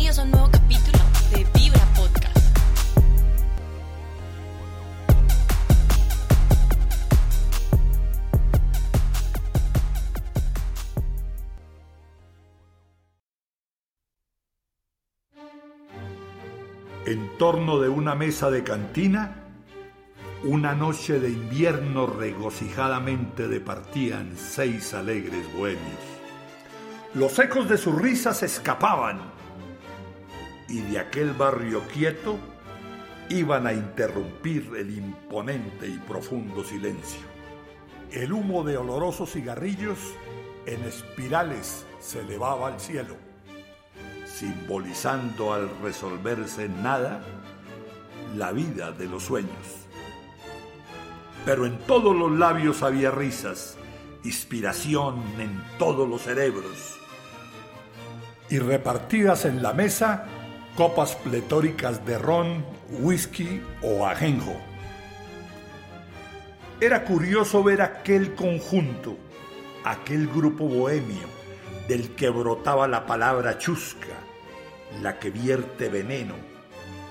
Bienvenidos a un nuevo capítulo de Vibra Podcast. En torno de una mesa de cantina, una noche de invierno regocijadamente departían seis alegres bohemios. Los ecos de sus risas escapaban y de aquel barrio quieto iban a interrumpir el imponente y profundo silencio. El humo de olorosos cigarrillos en espirales se elevaba al cielo, simbolizando al resolverse en nada la vida de los sueños. Pero en todos los labios había risas, inspiración en todos los cerebros. Y repartidas en la mesa, copas pletóricas de ron, whisky o ajenjo. Era curioso ver aquel conjunto, aquel grupo bohemio, del que brotaba la palabra chusca, la que vierte veneno,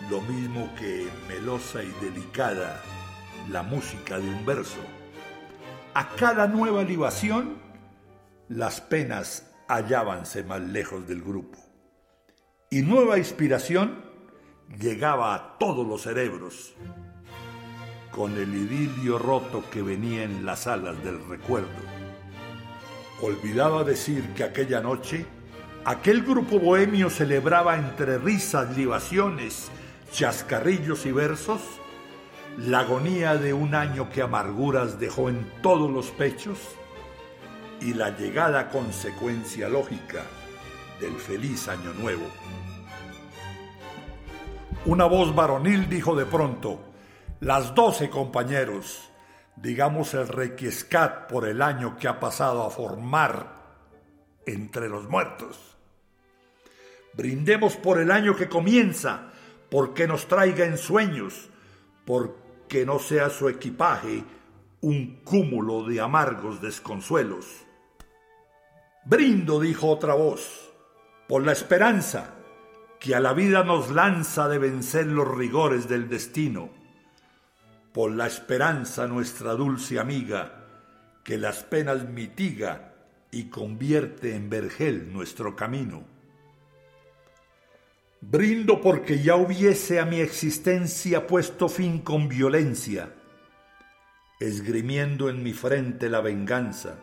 lo mismo que melosa y delicada la música de un verso. A cada nueva libación, las penas hallábanse más lejos del grupo. Y nueva inspiración llegaba a todos los cerebros, con el idilio roto que venía en las alas del recuerdo. Olvidaba decir que aquella noche aquel grupo bohemio celebraba entre risas, libaciones, chascarrillos y versos la agonía de un año que amarguras dejó en todos los pechos y la llegada consecuencia lógica del feliz año nuevo. Una voz varonil dijo de pronto, las doce compañeros, digamos el requiescat por el año que ha pasado a formar entre los muertos. Brindemos por el año que comienza, porque nos traiga en sueños, porque no sea su equipaje un cúmulo de amargos desconsuelos. Brindo, dijo otra voz, por la esperanza que a la vida nos lanza de vencer los rigores del destino, por la esperanza nuestra dulce amiga, que las penas mitiga y convierte en vergel nuestro camino. Brindo porque ya hubiese a mi existencia puesto fin con violencia, esgrimiendo en mi frente la venganza.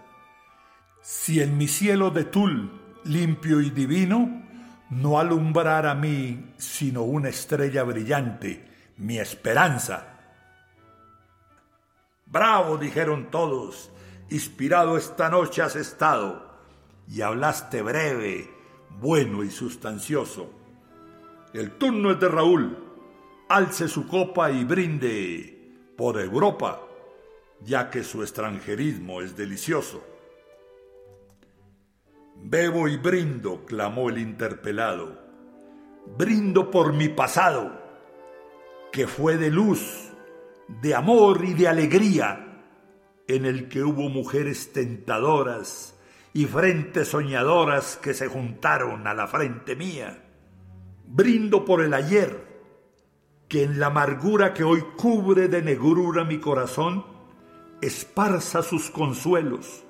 Si en mi cielo de tul, limpio y divino, no alumbrara a mí sino una estrella brillante, mi esperanza. Bravo, dijeron todos, inspirado esta noche has estado, y hablaste breve, bueno y sustancioso. El turno es de Raúl, alce su copa y brinde por Europa, ya que su extranjerismo es delicioso. Bebo y brindo, clamó el interpelado. Brindo por mi pasado, que fue de luz, de amor y de alegría, en el que hubo mujeres tentadoras y frentes soñadoras que se juntaron a la frente mía. Brindo por el ayer, que en la amargura que hoy cubre de negrura mi corazón, esparza sus consuelos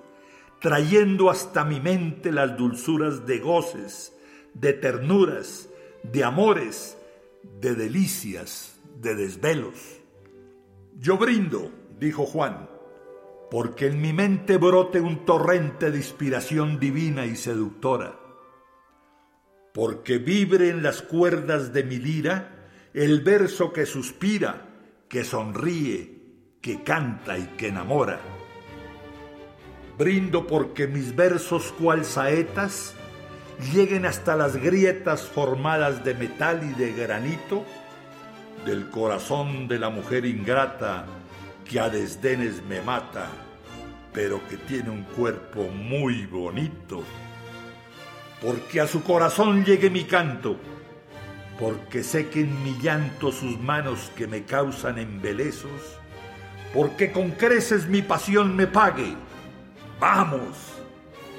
trayendo hasta mi mente las dulzuras de goces, de ternuras, de amores, de delicias, de desvelos. Yo brindo, dijo Juan, porque en mi mente brote un torrente de inspiración divina y seductora, porque vibre en las cuerdas de mi lira el verso que suspira, que sonríe, que canta y que enamora Brindo porque mis versos cual saetas lleguen hasta las grietas formadas de metal y de granito del corazón de la mujer ingrata que a desdenes me mata, pero que tiene un cuerpo muy bonito. Porque a su corazón llegue mi canto, porque sé que en mi llanto sus manos que me causan embelezos, porque con creces mi pasión me pague Vamos,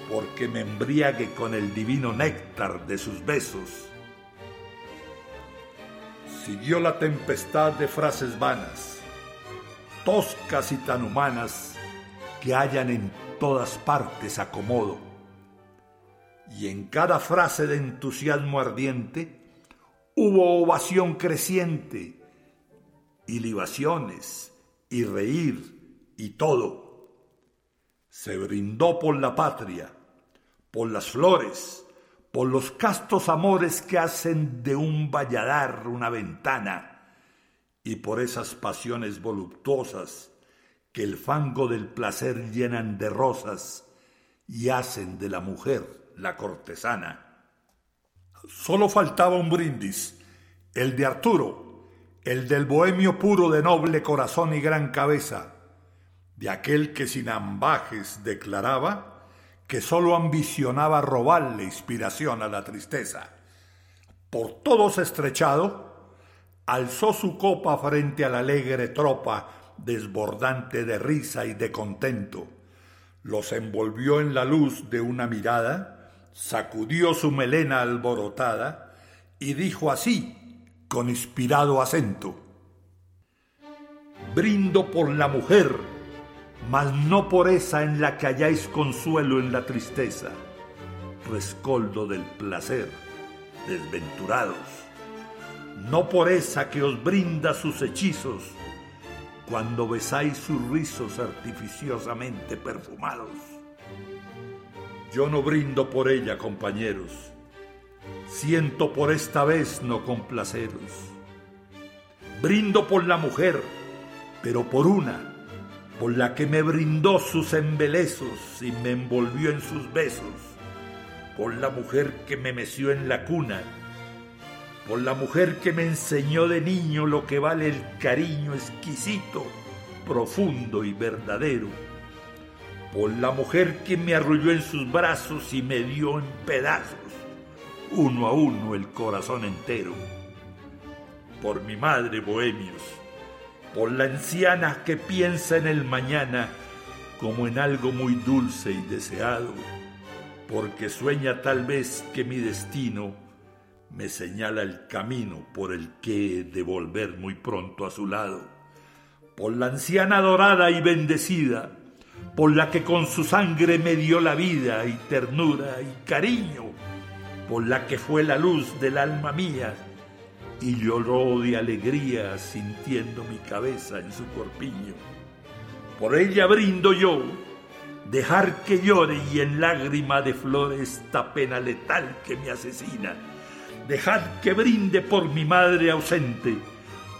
porque me embriague con el divino néctar de sus besos. Siguió la tempestad de frases vanas, toscas y tan humanas que hallan en todas partes acomodo. Y en cada frase de entusiasmo ardiente hubo ovación creciente y libaciones y reír y todo. Se brindó por la patria, por las flores, por los castos amores que hacen de un valladar una ventana, y por esas pasiones voluptuosas que el fango del placer llenan de rosas y hacen de la mujer la cortesana. Solo faltaba un brindis, el de Arturo, el del bohemio puro de noble corazón y gran cabeza, de aquel que sin ambajes declaraba que sólo ambicionaba robarle inspiración a la tristeza. Por todos estrechado, alzó su copa frente a la alegre tropa desbordante de risa y de contento, los envolvió en la luz de una mirada, sacudió su melena alborotada y dijo así, con inspirado acento, Brindo por la mujer mas no por esa en la que halláis consuelo en la tristeza, rescoldo del placer, desventurados, no por esa que os brinda sus hechizos, cuando besáis sus rizos artificiosamente perfumados. Yo no brindo por ella, compañeros, siento por esta vez no complaceros. Brindo por la mujer, pero por una por la que me brindó sus embelezos y me envolvió en sus besos, por la mujer que me meció en la cuna, por la mujer que me enseñó de niño lo que vale el cariño exquisito, profundo y verdadero, por la mujer que me arrulló en sus brazos y me dio en pedazos, uno a uno el corazón entero, por mi madre, bohemios, por la anciana que piensa en el mañana como en algo muy dulce y deseado, porque sueña tal vez que mi destino me señala el camino por el que he de volver muy pronto a su lado, por la anciana dorada y bendecida, por la que con su sangre me dio la vida y ternura y cariño, por la que fue la luz del alma mía, y lloró de alegría sintiendo mi cabeza en su corpiño. Por ella brindo yo, dejar que llore y en lágrima de flores esta pena letal que me asesina. Dejad que brinde por mi madre ausente,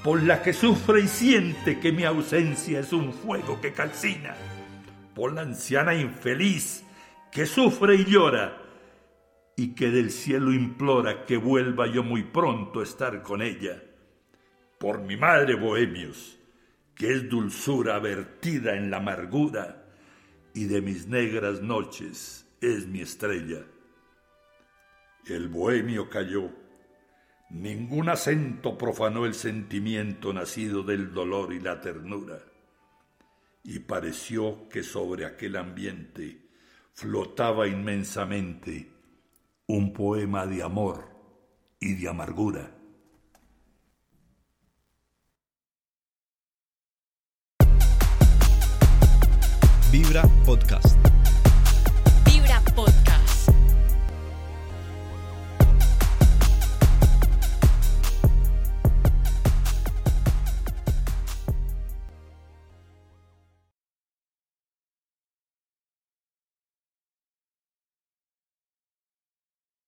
por la que sufre y siente que mi ausencia es un fuego que calcina, por la anciana infeliz que sufre y llora, y que del cielo implora que vuelva yo muy pronto a estar con ella. Por mi madre, bohemios, que es dulzura vertida en la amargura, y de mis negras noches es mi estrella. El bohemio cayó. Ningún acento profanó el sentimiento nacido del dolor y la ternura. Y pareció que sobre aquel ambiente flotaba inmensamente un poema de amor y de amargura. Vibra Podcast.